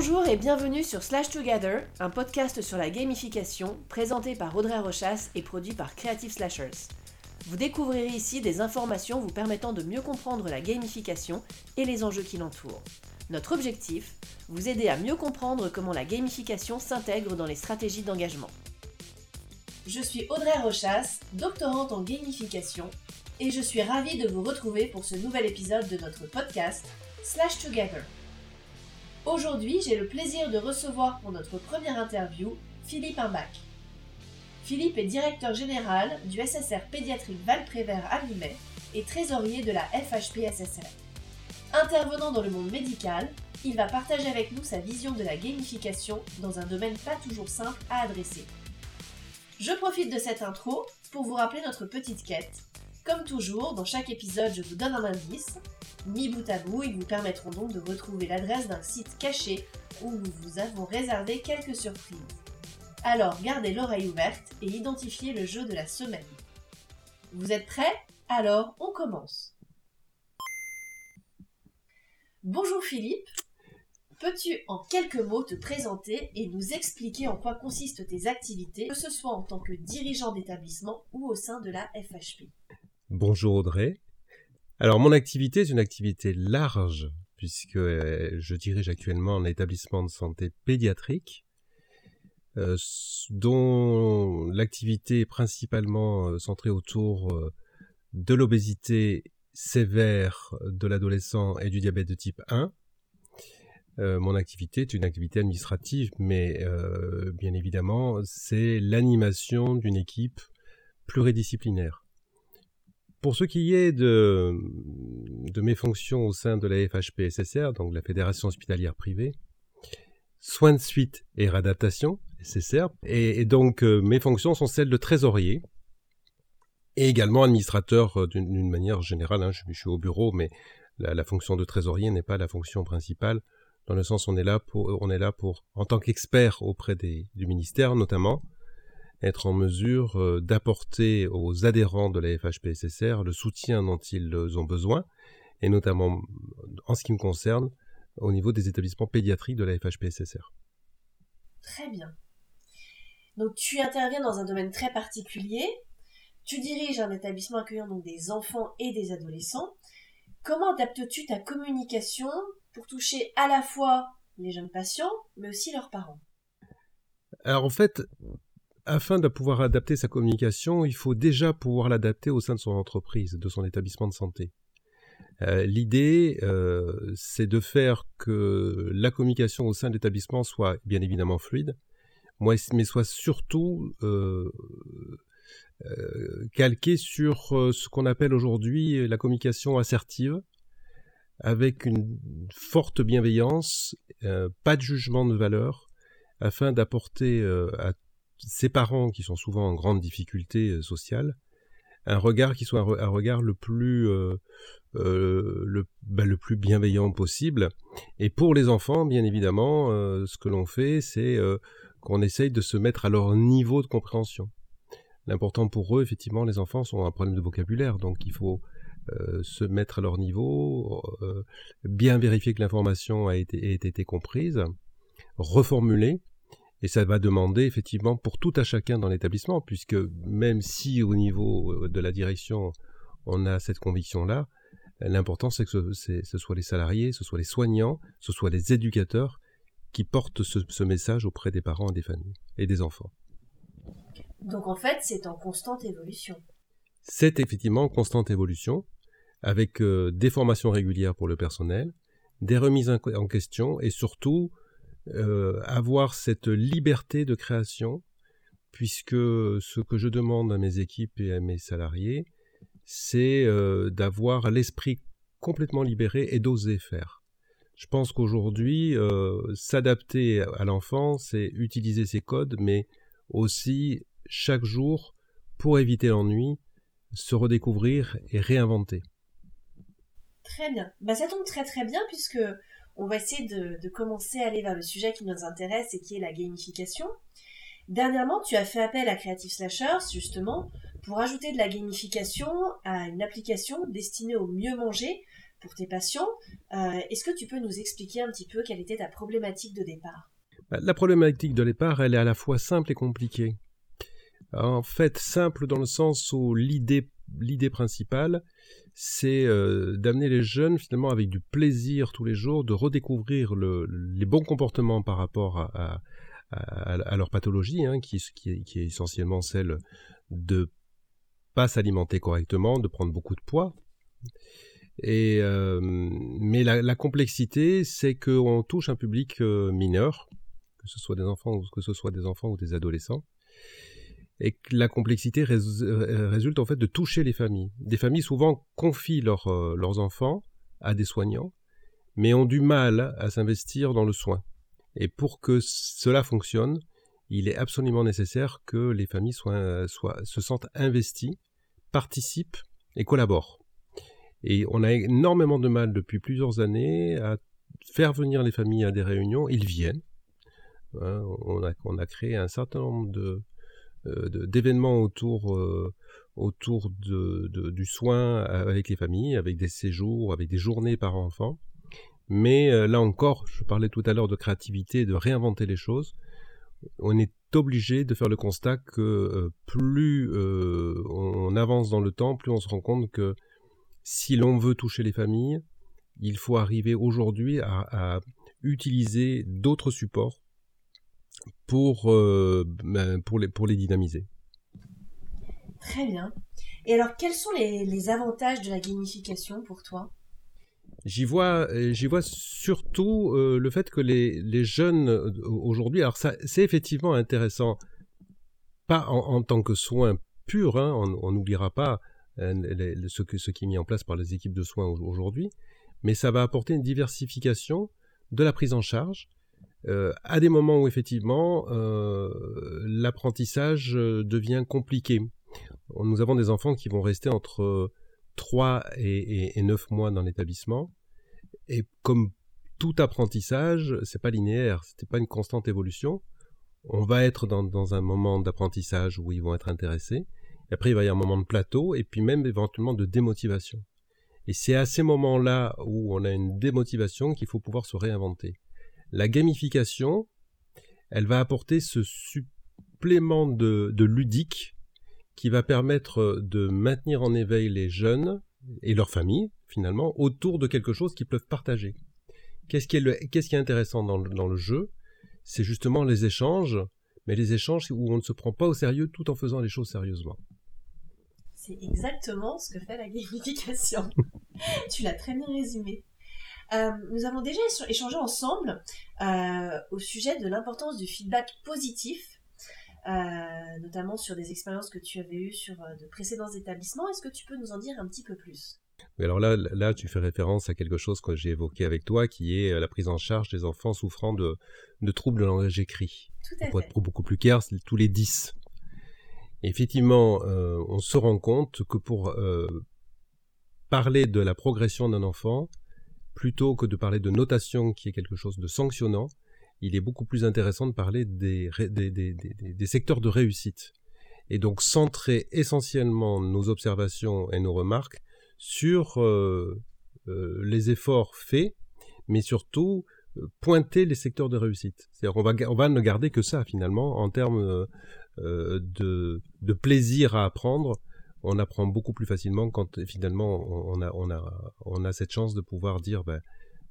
Bonjour et bienvenue sur Slash Together, un podcast sur la gamification présenté par Audrey Rochas et produit par Creative Slashers. Vous découvrirez ici des informations vous permettant de mieux comprendre la gamification et les enjeux qui l'entourent. Notre objectif, vous aider à mieux comprendre comment la gamification s'intègre dans les stratégies d'engagement. Je suis Audrey Rochas, doctorante en gamification, et je suis ravie de vous retrouver pour ce nouvel épisode de notre podcast Slash Together. Aujourd'hui, j'ai le plaisir de recevoir pour notre première interview Philippe Imbach. Philippe est directeur général du SSR pédiatrique Val-Prévert à Limay et trésorier de la FHP-SSR. Intervenant dans le monde médical, il va partager avec nous sa vision de la gamification dans un domaine pas toujours simple à adresser. Je profite de cette intro pour vous rappeler notre petite quête. Comme toujours, dans chaque épisode, je vous donne un indice. Mis bout à bout, ils vous permettront donc de retrouver l'adresse d'un site caché où nous vous avons réservé quelques surprises. Alors gardez l'oreille ouverte et identifiez le jeu de la semaine. Vous êtes prêts? Alors on commence. Bonjour Philippe. Peux-tu en quelques mots te présenter et nous expliquer en quoi consistent tes activités, que ce soit en tant que dirigeant d'établissement ou au sein de la FHP Bonjour Audrey. Alors mon activité est une activité large puisque euh, je dirige actuellement un établissement de santé pédiatrique euh, dont l'activité est principalement euh, centrée autour de l'obésité sévère de l'adolescent et du diabète de type 1 euh, mon activité est une activité administrative, mais bien évidemment, c'est l'animation d'une équipe pluridisciplinaire. Pour ce qui est de, mes fonctions au sein de la FHP-SSR, donc la Fédération hospitalière privée, soins de suite et réadaptation, SSR, et, donc euh, mes fonctions sont celles de trésorier, et également administrateur d'une manière générale. Hein, je, suis au bureau, mais la, fonction de trésorier n'est pas la fonction principale dans le sens on est là pour, on est là pour, en tant qu'expert auprès des, du ministère notamment, être en mesure euh, d'apporter aux adhérents de la FHPSSR le soutien dont ils ont besoin, et notamment en ce qui me concerne, au niveau des établissements pédiatriques de la FHPSSR. Très bien. Donc tu interviens dans un domaine très particulier. Tu diriges un établissement accueillant donc des enfants et des adolescents. Comment adaptes-tu ta communication pour toucher à la fois les jeunes patients, mais aussi leurs parents? Alors en fait, afin de pouvoir adapter sa communication, il faut déjà pouvoir l'adapter au sein de son entreprise, de son établissement de santé. Euh, l'idée, euh, c'est de faire que la communication au sein de l'établissement soit bien évidemment fluide, mais soit surtout euh, calquée sur ce qu'on appelle aujourd'hui la communication assertive, avec une forte bienveillance, pas de jugement de valeur, afin d'apporter à ses parents qui sont souvent en grande difficulté euh, sociale un regard qui soit un, regard le plus le, bah, le, plus bienveillant possible. Et pour les enfants, bien évidemment, ce que l'on fait, c'est qu'on essaye de se mettre à leur niveau de compréhension. L'important pour eux, effectivement, les enfants sont un problème de vocabulaire, donc il faut euh, se mettre à leur niveau, euh, bien vérifier que l'information a été, été comprise, reformuler, et ça va demander effectivement pour tout à chacun dans l'établissement, puisque même si au niveau euh, de la direction on a cette conviction-là, l'important c'est que ce, ce, soit les salariés, ce soit les soignants, ce soit les éducateurs qui portent ce, ce message auprès des parents et des familles et des enfants. Donc en fait, c'est en constante évolution. C'est effectivement en constante évolution avec euh, des formations régulières pour le personnel, des remises en question et surtout euh, avoir cette liberté de création, puisque ce que je demande à mes équipes et à mes salariés, c'est euh, d'avoir l'esprit complètement libéré et d'oser faire. Je pense qu'aujourd'hui, s'adapter à l'enfant, c'est utiliser ses codes, mais aussi chaque jour, pour éviter l'ennui, se redécouvrir et réinventer. Très bien. Bah, ça tombe très très bien puisque on va essayer de, commencer à aller vers le sujet qui nous intéresse et qui est la gamification. Dernièrement, tu as fait appel à Creative Slashers justement pour ajouter de la gamification à une application destinée au mieux manger pour tes patients. Est-ce que tu peux nous expliquer un petit peu quelle était ta problématique de départ? Bah, La problématique de départ, elle est à la fois simple et compliquée. En fait, simple dans le sens où l'idée principale, c'est d'amener les jeunes finalement avec du plaisir tous les jours, de redécouvrir les bons comportements par rapport à, leur pathologie, hein, qui, est, essentiellement celle de pas s'alimenter correctement, de prendre beaucoup de poids. Euh, mais la, complexité, c'est qu'on touche un public euh, mineur, que ce des enfants ou que ce soit des enfants ou des adolescents, et que la complexité euh, résulte en fait de toucher les familles. Des familles souvent confient leur, leurs enfants à des soignants, mais ont du mal à s'investir dans le soin. Et pour que cela fonctionne, il est absolument nécessaire que les familles se sentent investies, participent et collaborent. Et on a énormément de mal depuis plusieurs années à faire venir les familles à des réunions. Ils viennent. Hein, on, a, créé un certain nombre de, euh, d'événements autour, euh, autour du soin avec les familles, avec des séjours, avec des journées par enfant. Mais euh, là encore, je parlais tout à l'heure de créativité, de réinventer les choses. On est obligé de faire le constat que euh, plus euh, on avance dans le temps, plus on se rend compte que si l'on veut toucher les familles, il faut arriver aujourd'hui à, utiliser d'autres supports pour, ben, pour, les, pour les dynamiser. Très bien. Et alors, quels sont les avantages de la gamification pour toi? J'y vois, euh, j'y vois surtout euh, le fait que les, les jeunes euh, aujourd'hui, alors ça, c'est effectivement intéressant, pas en, tant que soin pur, hein, on n'oubliera pas ce, que, ce qui est mis en place par les équipes de soins aujourd'hui, mais ça va apporter une diversification de la prise en charge à des moments où effectivement l'apprentissage devient compliqué. Nous avons des enfants qui vont rester entre 3 et, et, 9 mois dans l'établissement. Et comme tout apprentissage, c'est pas linéaire, c'était pas une constante évolution. On va être dans, un moment d'apprentissage où ils vont être intéressés. Et après, il va y avoir un moment de plateau et puis même éventuellement de démotivation. Et c'est à ces moments-là où on a une démotivation qu'il faut pouvoir se réinventer. La gamification, elle va apporter ce supplément de, de ludique qui va permettre de maintenir en éveil les jeunes et leurs familles, finalement, autour de quelque chose qu'ils peuvent partager. Qu'est-ce qui est, qui est intéressant dans le, jeu? C'est justement les échanges, mais les échanges où on ne se prend pas au sérieux tout en faisant les choses sérieusement. C'est exactement ce que fait la gamification. tu l'as très bien résumé. Euh, nous avons déjà échangé ensemble euh, au sujet de l'importance du feedback positif euh, notamment sur des expériences que tu avais eues sur de précédents établissements. Est-ce que tu peux nous en dire un petit peu plus? Alors là, là, tu fais référence à quelque chose que j'ai évoqué avec toi, qui est la prise en charge des enfants souffrant de, de troubles de langage écrit. Tout à pour être beaucoup plus clair, c'est tous les 10. effectivement, on se rend compte que pour parler de la progression d'un enfant, plutôt que de parler de notation qui est quelque chose de sanctionnant, il est beaucoup plus intéressant de parler des, secteurs de réussite. Et donc centrer essentiellement nos observations et nos remarques sur euh, euh, les efforts faits, mais surtout euh, pointer les secteurs de réussite. C'est-à-dire on va, ne garder que ça finalement en termes de, plaisir à apprendre. On apprend beaucoup plus facilement quand finalement on a, on a, on a cette chance de pouvoir dire ben,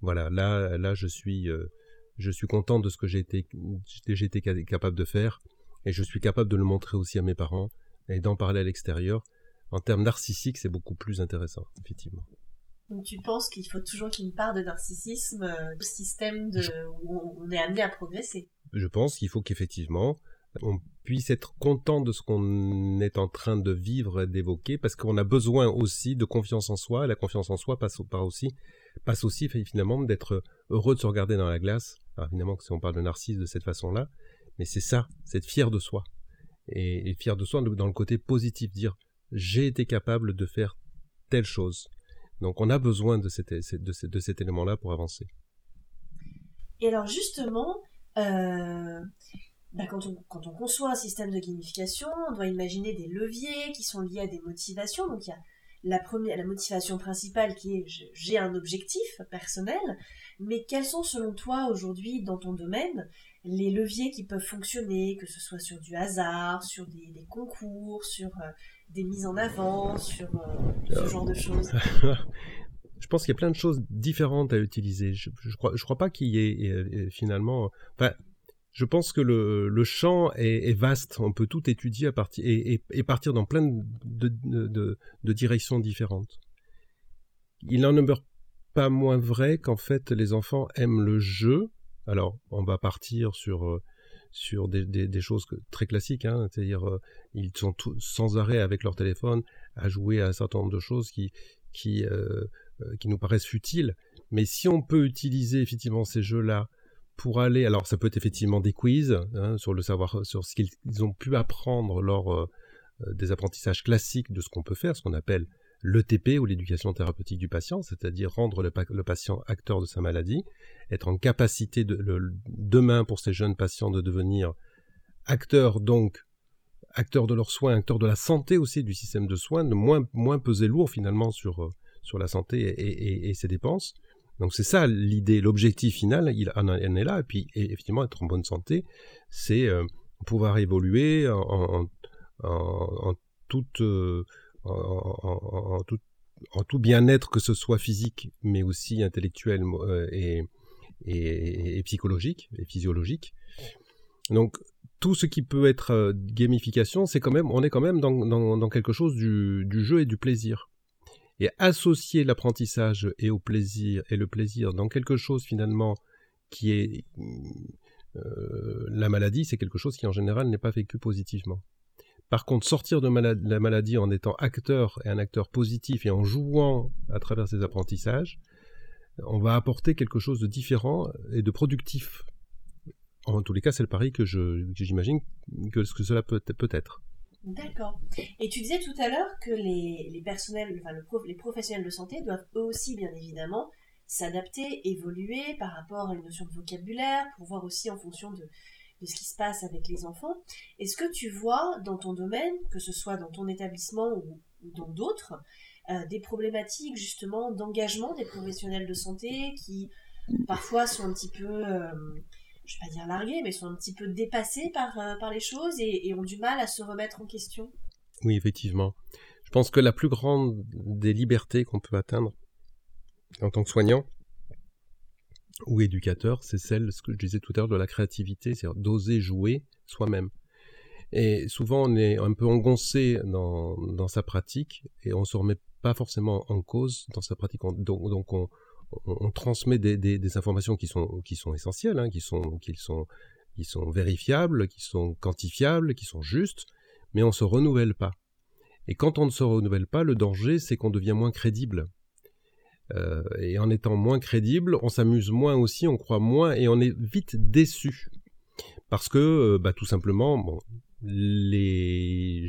voilà là là je suis je suis content de ce que j'ai été, été capable de faire et je suis capable de le montrer aussi à mes parents et d'en parler à l'extérieur. En termes narcissiques, c'est beaucoup plus intéressant, effectivement. Donc tu penses qu'il faut toujours qu'il y ait une part de narcissisme euh, au système de, où on est amené à progresser? Je pense qu'il faut qu'effectivement on puisse être content de ce qu'on est en train de vivre et d'évoquer, parce qu'on a besoin aussi de confiance en soi, et la confiance en soi passe, par aussi, passe aussi finalement d'être heureux de se regarder dans la glace alors évidemment, si on parle de narcisse de cette façon-là, mais c'est ça, c'est être fier de soi. Et, fier de soi dans le côté positif, dire j'ai été capable de faire telle chose. Donc on a besoin de de, cet élément-là pour avancer. Et alors justement, euh, bah, quand, on, quand, on, conçoit un système de gamification, on doit imaginer des leviers qui sont liés à des motivations. Donc il y a la première, la motivation principale qui est j'ai un objectif personnel, mais quels sont selon toi aujourd'hui dans ton domaine les leviers qui peuvent fonctionner, que ce soit sur du hasard, sur des, concours, sur euh, des mises en avant, sur euh, ce genre de choses? Je pense qu'il y a plein de choses différentes à utiliser. Je, je crois, je crois pas qu'il y ait euh, finalement. Enfin, je pense que le, champ est, vaste. On peut tout étudier à partir et, partir dans plein de, directions différentes. Il n'en demeure pas moins vrai qu'en fait les enfants aiment le jeu alors, on va partir sur, euh, sur des, choses très classiques, hein, c'est-à-dire euh, ils sont sans arrêt avec leur téléphone à jouer à un certain nombre de choses qui, qui, euh, qui nous paraissent futiles. Mais si on peut utiliser effectivement ces jeux-là pour aller, alors ça peut être effectivement des quiz hein, sur le savoir, sur ce qu'ils ont pu apprendre lors des apprentissages classiques de ce qu'on peut faire, ce qu'on appelle l'ETP ou l'éducation thérapeutique du patient, c'est-à-dire rendre le, patient acteur de sa maladie, être en capacité de, demain pour ces jeunes patients de devenir acteurs donc acteurs de leurs soins, acteurs de la santé aussi du système de soins, de moins, moins peser lourd finalement sur, euh, sur la santé et, ses dépenses. Donc c'est ça l'idée, l'objectif final, il en, est là. Et puis effectivement, être en bonne santé, c'est euh, pouvoir évoluer en, tout, bien-être, que ce soit physique, mais aussi intellectuel euh, et, psychologique et physiologique. Donc tout ce qui peut être euh, gamification, c'est quand même, on est quand même dans, quelque chose du, jeu et du plaisir. Et associer l'apprentissage et au plaisir et le plaisir dans quelque chose finalement qui est euh, la maladie, c'est quelque chose qui en général n'est pas vécu positivement. Par contre, sortir de la maladie en étant acteur et un acteur positif et en jouant à travers ses apprentissages, on va apporter quelque chose de différent et de productif. En tous les cas, c'est le pari que j'imagine que, que, cela peut, peut être. D'accord. Et tu disais tout à l'heure que les, personnels, les professionnels de santé doivent eux aussi, bien évidemment, s'adapter, évoluer par rapport à une notion de vocabulaire, pour voir aussi en fonction de, de ce qui se passe avec les enfants. Est-ce que tu vois dans ton domaine, que ce soit dans ton établissement ou, dans d'autres, euh, des problématiques justement d'engagement des professionnels de santé qui parfois sont un petit peu, euh, je ne vais pas dire largués, mais sont un petit peu dépassés par, euh, par les choses et, ont du mal à se remettre en question Oui, effectivement. Je pense que la plus grande des libertés qu'on peut atteindre en tant que soignant, ou éducateur, c'est celle, ce que je disais tout à l'heure, de la créativité, c'est-à-dire d'oser jouer soi-même. Et souvent, on est un peu engoncé dans, sa pratique et on se remet pas forcément en cause dans sa pratique. donc, donc on, on, transmet des, informations qui sont, essentielles, hein, qui, sont, vérifiables, qui sont quantifiables, qui sont justes, mais on ne se renouvelle pas. Et quand on ne se renouvelle pas, le danger, c'est qu'on devient moins crédible. Euh, et en étant moins crédible, on s'amuse moins aussi, on croit moins et on est vite déçu. Parce que, euh, bah, tout simplement, les,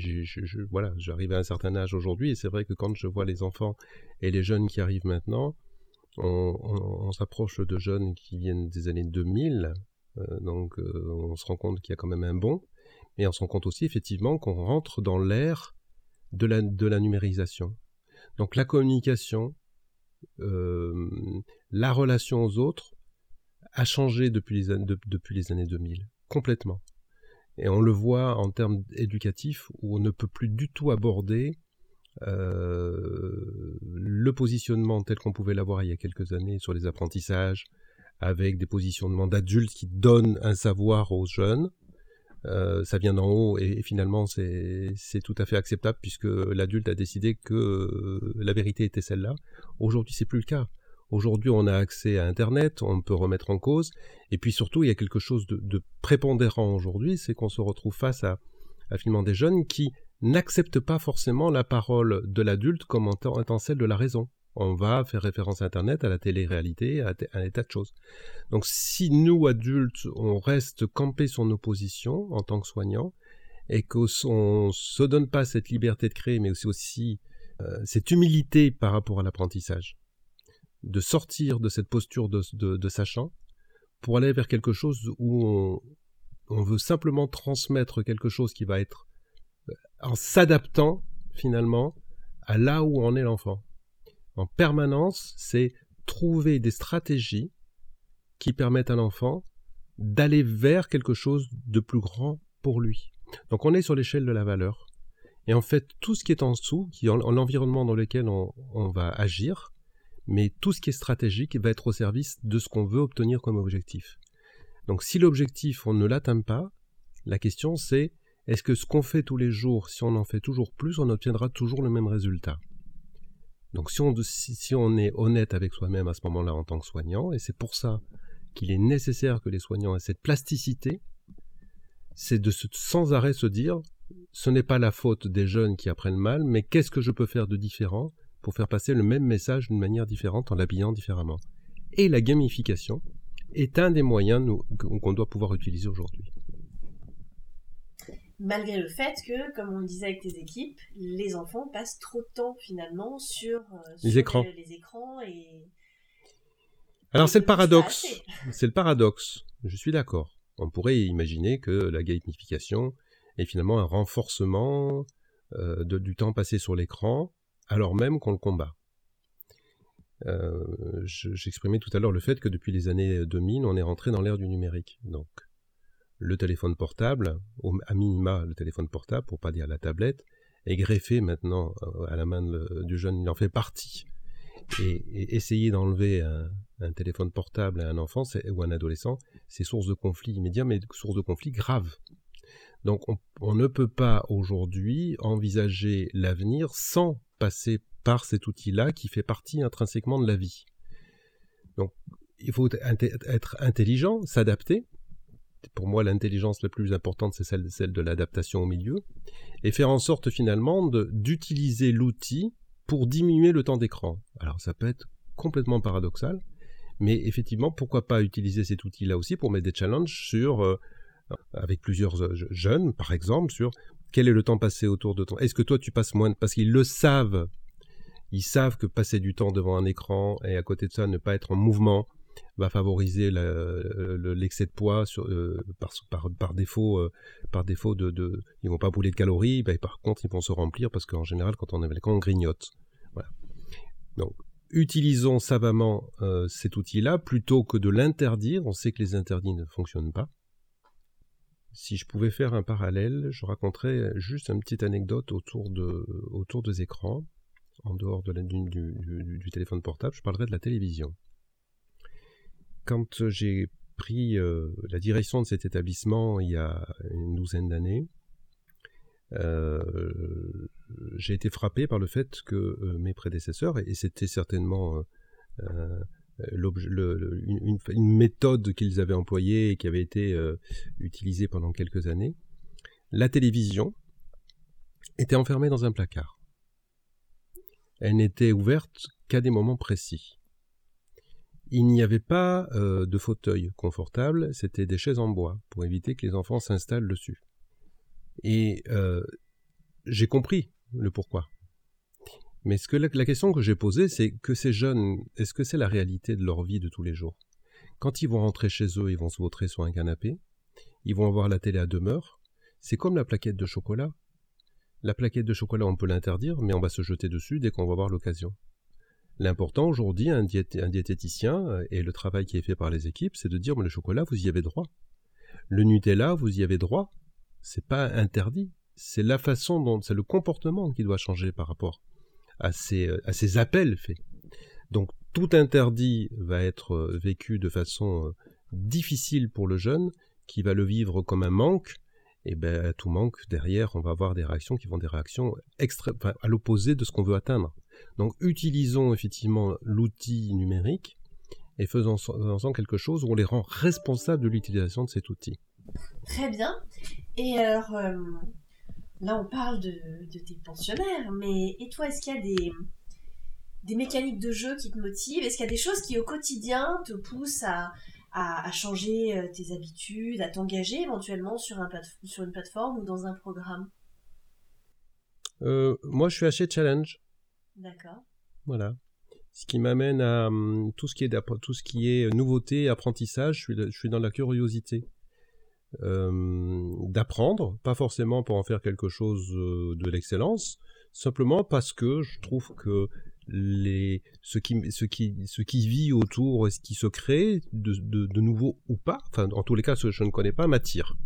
voilà, j'arrive à un certain âge aujourd'hui et c'est vrai que quand je vois les enfants et les jeunes qui arrivent maintenant, on, s'approche de jeunes qui viennent des années 2000, euh, donc on se rend compte qu'il y a quand même un bon, mais on se rend compte aussi effectivement qu'on rentre dans l'ère de la, numérisation. Donc la communication, euh, la relation aux autres a changé depuis les, depuis les années 2000, complètement. Et on le voit en termes éducatifs où on ne peut plus du tout aborder euh, le positionnement tel qu'on pouvait l'avoir il y a quelques années sur les apprentissages, avec des positionnements d'adultes qui donnent un savoir aux jeunes, euh, ça vient d'en haut et, finalement c'est tout à fait acceptable puisque l'adulte a décidé que euh, la vérité était celle-là. Aujourd'hui c'est plus le cas. Aujourd'hui on a accès à Internet, on peut remettre en cause et puis surtout il y a quelque chose de, prépondérant aujourd'hui, c'est qu'on se retrouve face à, à finalement des jeunes qui n'acceptent pas forcément la parole de l'adulte comme étant celle de la raison on va faire référence à Internet, à la télé-réalité, à, un état de choses. Donc si nous, adultes, on reste campés sur nos positions en tant que soignants, et qu'on ne se donne pas cette liberté de créer, mais aussi, aussi euh, cette humilité par rapport à l'apprentissage, de sortir de cette posture de, sachant, pour aller vers quelque chose où on, veut simplement transmettre quelque chose qui va être en s'adaptant finalement à là où en est l'enfant. En permanence, c'est trouver des stratégies qui permettent à l'enfant d'aller vers quelque chose de plus grand pour lui. Donc on est sur l'échelle de la valeur. Et en fait, tout ce qui est en dessous, qui est l'environnement dans lequel on, va agir, mais tout ce qui est stratégique va être au service de ce qu'on veut obtenir comme objectif. Donc si l'objectif, on ne l'atteint pas, la question c'est est-ce que ce qu'on fait tous les jours, si on en fait toujours plus, on obtiendra toujours le même résultat? Donc si on, est honnête avec soi-même à ce moment-là en tant que soignant, et c'est pour ça qu'il est nécessaire que les soignants aient cette plasticité, c'est de sans arrêt se dire ce n'est pas la faute des jeunes qui apprennent mal, mais qu'est-ce que je peux faire de différent pour faire passer le même message d'une manière différente en l'habillant différemment? Et la gamification est un des moyens qu'on doit pouvoir utiliser aujourd'hui. Malgré le fait que, comme on le disait avec tes équipes, les enfants passent trop de temps finalement sur, euh, les, écrans. Les, écrans et... Alors c'est le paradoxe. C'est le paradoxe. Je suis d'accord. On pourrait imaginer que la gamification est finalement un renforcement euh, de, du temps passé sur l'écran alors même qu'on le combat. Euh, j'exprimais tout à l'heure le fait que depuis les années 2000, on est rentré dans l'ère du numérique. Donc, le téléphone portable, à minima le téléphone portable, pour pas dire la tablette, est greffé maintenant euh, à la main du jeune. Il en fait partie. Et, essayer d'enlever un, téléphone portable à un enfant ou un adolescent, c'est source de conflit immédiat, mais source de conflit grave. Donc on ne peut pas aujourd'hui envisager l'avenir sans passer par cet outil-là qui fait partie intrinsèquement de la vie. Donc, il faut être intelligent, s'adapter. Pour moi, l'intelligence la plus importante, c'est celle, de l'adaptation au milieu. Et faire en sorte finalement d'utiliser l'outil pour diminuer le temps d'écran. Alors, ça peut être complètement paradoxal, mais effectivement, pourquoi pas utiliser cet outil-là aussi pour mettre des challenges sur, euh, avec plusieurs euh, jeunes, par exemple, sur quel est le temps passé autour de toi Est-ce que toi tu passes moins Parce qu'ils le savent. Ils savent que passer du temps devant un écran et à côté de ça ne pas être en mouvement va favoriser l'excès de poids euh, par, défaut. Euh, par défaut de, de, ils vont pas brûler de calories, bah, par contre ils vont se remplir parce qu'en général quand on l'écran on grignote. Voilà. Donc utilisons savamment euh, cet outil-là plutôt que de l'interdire. On sait que les interdits ne fonctionnent pas. Si je pouvais faire un parallèle, je raconterais juste une petite anecdote autour, de, autour des écrans, en dehors de la, du, du, téléphone portable, je parlerai de la télévision. Quand j'ai pris euh, la direction de cet établissement il y a une douzaine d'années, euh, j'ai été frappé par le fait que euh, mes prédécesseurs, et c'était certainement une, méthode qu'ils avaient employée et qui avait été euh, utilisée pendant quelques années, la télévision était enfermée dans un placard. Elle n'était ouverte qu'à des moments précis. Il n'y avait pas euh, de fauteuil confortable, c'était des chaises en bois pour éviter que les enfants s'installent dessus. Et euh, j'ai compris le pourquoi. Mais que la, question que j'ai posée, c'est que ces jeunes, est-ce que c'est la réalité de leur vie de tous les jours? Quand ils vont rentrer chez eux, ils vont se vautrer sur un canapé, ils vont avoir la télé à demeure. C'est comme la plaquette de chocolat. La plaquette de chocolat, on peut l'interdire, mais on va se jeter dessus dès qu'on va avoir l'occasion. L'important aujourd'hui, un, diététicien, euh, et le travail qui est fait par les équipes, c'est de dire, mais le chocolat, vous y avez droit. Le Nutella, vous y avez droit. C'est pas interdit. C'est la façon dont, c'est le comportement qui doit changer par rapport à ces, ces appels faits. Donc tout interdit va être euh, vécu de façon euh, difficile pour le jeune, qui va le vivre comme un manque, et ben tout manque derrière, on va avoir des réactions qui vont des réactions extra, à l'opposé de ce qu'on veut atteindre. Donc utilisons effectivement l'outil numérique et faisons, faisons quelque chose où on les rend responsables de l'utilisation de cet outil. Très bien. Et alors, euh, là on parle de, tes pensionnaires, mais et toi, est-ce qu'il y a des, des mécaniques de jeu qui te motivent? Est-ce qu'il y a des choses qui au quotidien te poussent à, à, changer euh, tes habitudes, à t'engager éventuellement sur, un sur une plateforme ou dans un programme? Euh, Moi, je suis assez challenge. D'accord. Voilà. Ce qui m'amène à hum, tout ce qui est tout ce qui est nouveauté, apprentissage. Je suis, je suis dans la curiosité. Euh, d'apprendre, pas forcément pour en faire quelque chose euh, de l'excellence, simplement parce que je trouve que les, ce, qui, qui, qui vit autour, ce qui se crée, de, de, de nouveau ou pas, enfin en tous les cas ce que je ne connais pas, m'attire.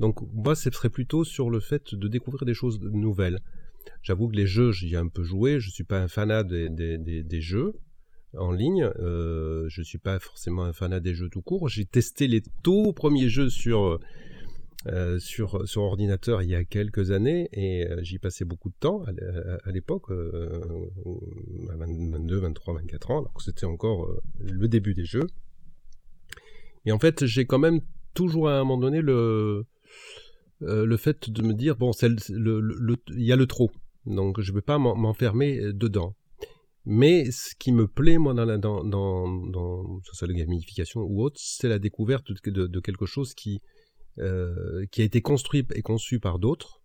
Donc moi, ce serait plutôt sur le fait de découvrir des choses nouvelles. J'avoue que les jeux, j'y ai un peu joué, je suis pas un fanat des, des, des, des jeux en ligne, euh, je suis pas forcément un fanat des jeux tout court. J'ai testé les tout premiers jeux sur euh, sur, sur ordinateur il y a quelques années et euh, j'y passais beaucoup de temps à, l'époque, euh, 22, 23, 24 ans, alors que c'était encore le début des jeux. Et en fait, j'ai quand même toujours à un moment donné le, euh, le fait de me dire, bon, il le, le, y a le trop, donc je ne vais pas m'enfermer dedans. Mais ce qui me plaît, moi, dans, la, dans, dans, dans soit la gamification ou autre, c'est la découverte de, quelque chose qui, euh, qui a été construit et conçu par d'autres,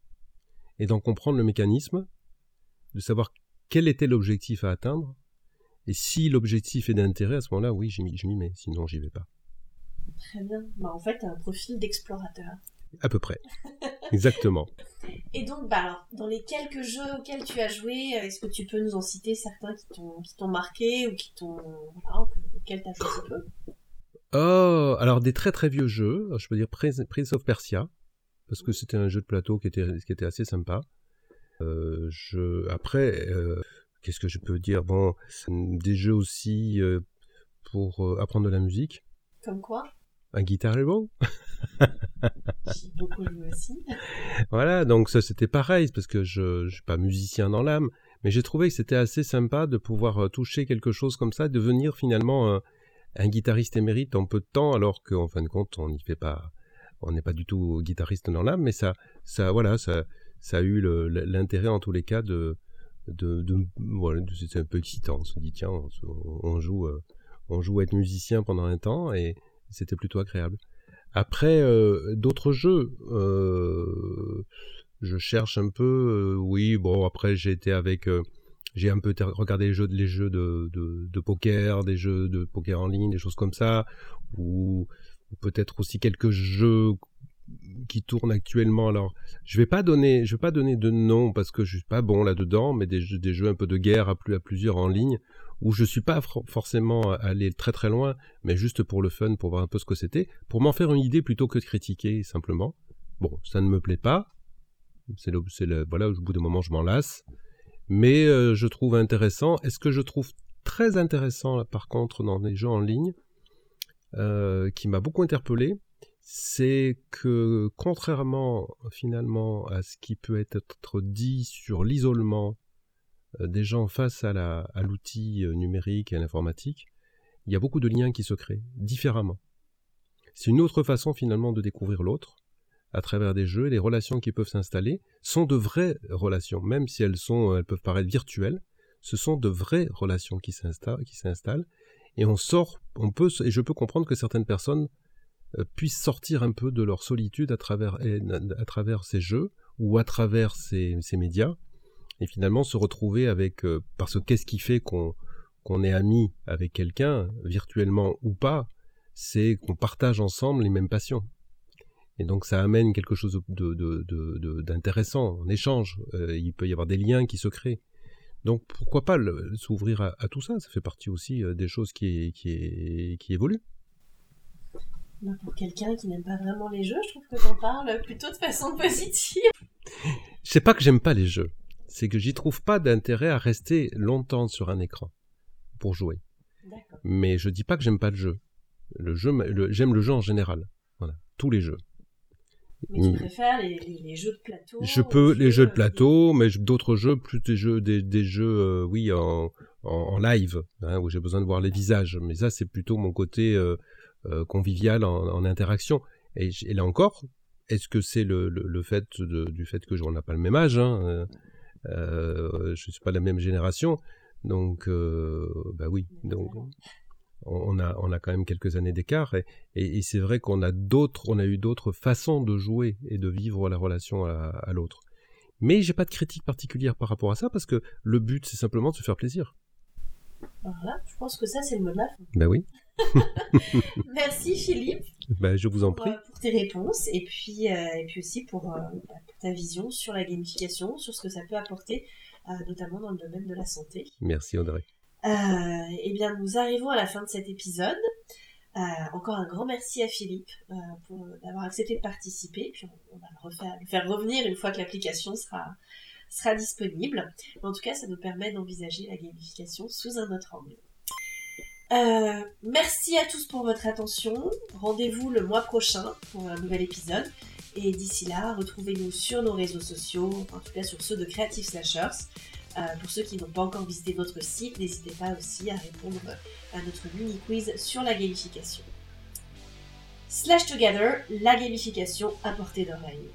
et d'en comprendre le mécanisme, de savoir quel était l'objectif à atteindre, et si l'objectif est d'intérêt, à ce moment-là, oui, je m'y mets, sinon j'y vais pas. Très bien. Bah, en fait, un profil d'explorateur. À peu près. Exactement. Et donc, bah, alors, dans les quelques jeux auxquels tu as joué, est-ce que tu peux nous en citer certains qui t'ont marqué ou qui t'ont voilà, auxquels tu as joué un peu? Oh, alors des très très vieux jeux, je peux dire Prince of Persia, parce que c'était un jeu de plateau qui était, qui était assez sympa. Euh, je, après, euh, qu'est-ce que je peux dire? Bon, des jeux aussi euh, pour euh, apprendre de la musique. Comme quoi? Un Guitar Hero J'ai beaucoup joué aussi. Voilà, donc ça c'était pareil, parce que je ne suis pas musicien dans l'âme, mais j'ai trouvé que c'était assez sympa de pouvoir euh, toucher quelque chose comme ça, de venir finalement un guitariste émérite en peu de temps, alors qu'en fin de compte, on n'y fait pas, on n'est pas du tout guitariste dans l'âme, mais ça, ça, voilà, ça, ça a eu l'intérêt en tous les cas de, de, de voilà, c'est un peu excitant. On se dit tiens, on, joue, euh, on joue à être musicien pendant un temps et c'était plutôt agréable. Après, euh, d'autres jeux, euh, je cherche un peu. oui, bon, après j'ai été avec j'ai un peu regardé les jeux, de, poker, des jeux de poker en ligne, des choses comme ça, ou, peut-être aussi quelques jeux qui tournent actuellement. Alors, je vais pas donner, je vais pas donner de nom parce que je suis pas bon là-dedans, mais des jeux, des jeux un peu de guerre à, plus, à plusieurs en ligne où je suis pas forcément allé très très loin, mais juste pour le fun, pour voir un peu ce que c'était, pour m'en faire une idée plutôt que de critiquer simplement. Bon, ça ne me plaît pas. C'est le, voilà, au bout d'un moment, je m'en lasse mais euh, je trouve intéressant. Est-ce que je trouve très intéressant, par contre, dans les jeux en ligne, euh, qui m'a beaucoup interpellé, c'est que contrairement finalement à ce qui peut être dit sur l'isolement euh, des gens face à l'outil numérique et à l'informatique, il y a beaucoup de liens qui se créent différemment. C'est une autre façon finalement de découvrir l'autre, à travers des jeux, les relations qui peuvent s'installer sont de vraies relations, même si elles sont, elles peuvent paraître virtuelles. Ce sont de vraies relations qui s'installent, et on sort, on peut, et je peux comprendre que certaines personnes euh, puissent sortir un peu de leur solitude à travers, à travers ces jeux ou à travers ces médias, et finalement se retrouver avec, euh, parce que qu'est-ce qui fait qu'on qu'on est ami avec quelqu'un, virtuellement ou pas, c'est qu'on partage ensemble les mêmes passions. Et donc ça amène quelque chose d'intéressant de, de, en échange. Euh, il peut y avoir des liens qui se créent. Donc pourquoi pas s'ouvrir à, tout ça Ça fait partie aussi euh, des choses qui, qui, qui évoluent. Bah, pour quelqu'un qui n'aime pas vraiment les jeux, je trouve que tu en parles plutôt de façon positive. C'est pas que j'aime pas les jeux, c'est que j'y trouve pas d'intérêt à rester longtemps sur un écran pour jouer. Mais je dis pas que j'aime pas le jeu. Le jeu, j'aime le jeu en général. Voilà, tous les jeux. Mais tu mm. préfères les, les, jeux de plateau Je peux les jeux de plateau, mais d'autres jeux, plus des jeux, des, des jeux, euh, oui, en, en, live, hein, où j'ai besoin de voir les visages. Mais ça, c'est plutôt mon côté euh, euh, convivial en, en, interaction. Et, et, là encore, est-ce que c'est le, le, le, fait de, du fait que on n'a pas le même âge hein, euh, Je suis pas de la même génération, donc bah oui. Donc on a, on a quand même quelques années d'écart et, et, c'est vrai qu'on a d'autres, on a eu d'autres façons de jouer et de vivre la relation à, l'autre. Mais j'ai pas de critique particulière par rapport à ça parce que le but c'est simplement de se faire plaisir. Voilà, je pense que ça c'est le mot de la fin. Ben oui. Merci Philippe. Ben, je vous en pour, prie. euh, pour tes réponses et puis, euh, et puis aussi pour, euh, bah, pour ta vision sur la gamification, sur ce que ça peut apporter, euh, notamment dans le domaine de la santé. Merci Audrey. Euh, eh bien, nous arrivons à la fin de cet épisode. Euh, encore un grand merci à Philippe euh, pour d'avoir accepté de participer. Puis on, on va le, refaire, le faire revenir une fois que l'application sera, sera disponible. Mais en tout cas, ça nous permet d'envisager la gamification sous un autre angle. Euh, merci à tous pour votre attention. Rendez-vous le mois prochain pour un nouvel épisode. Et d'ici là, retrouvez-nous sur nos réseaux sociaux, en tout cas sur ceux de Creative Slashers. Euh, pour ceux qui n'ont pas encore visité notre site, n'hésitez pas aussi à répondre à notre mini-quiz sur la gamification. Slash Together, la gamification à portée d'oreille.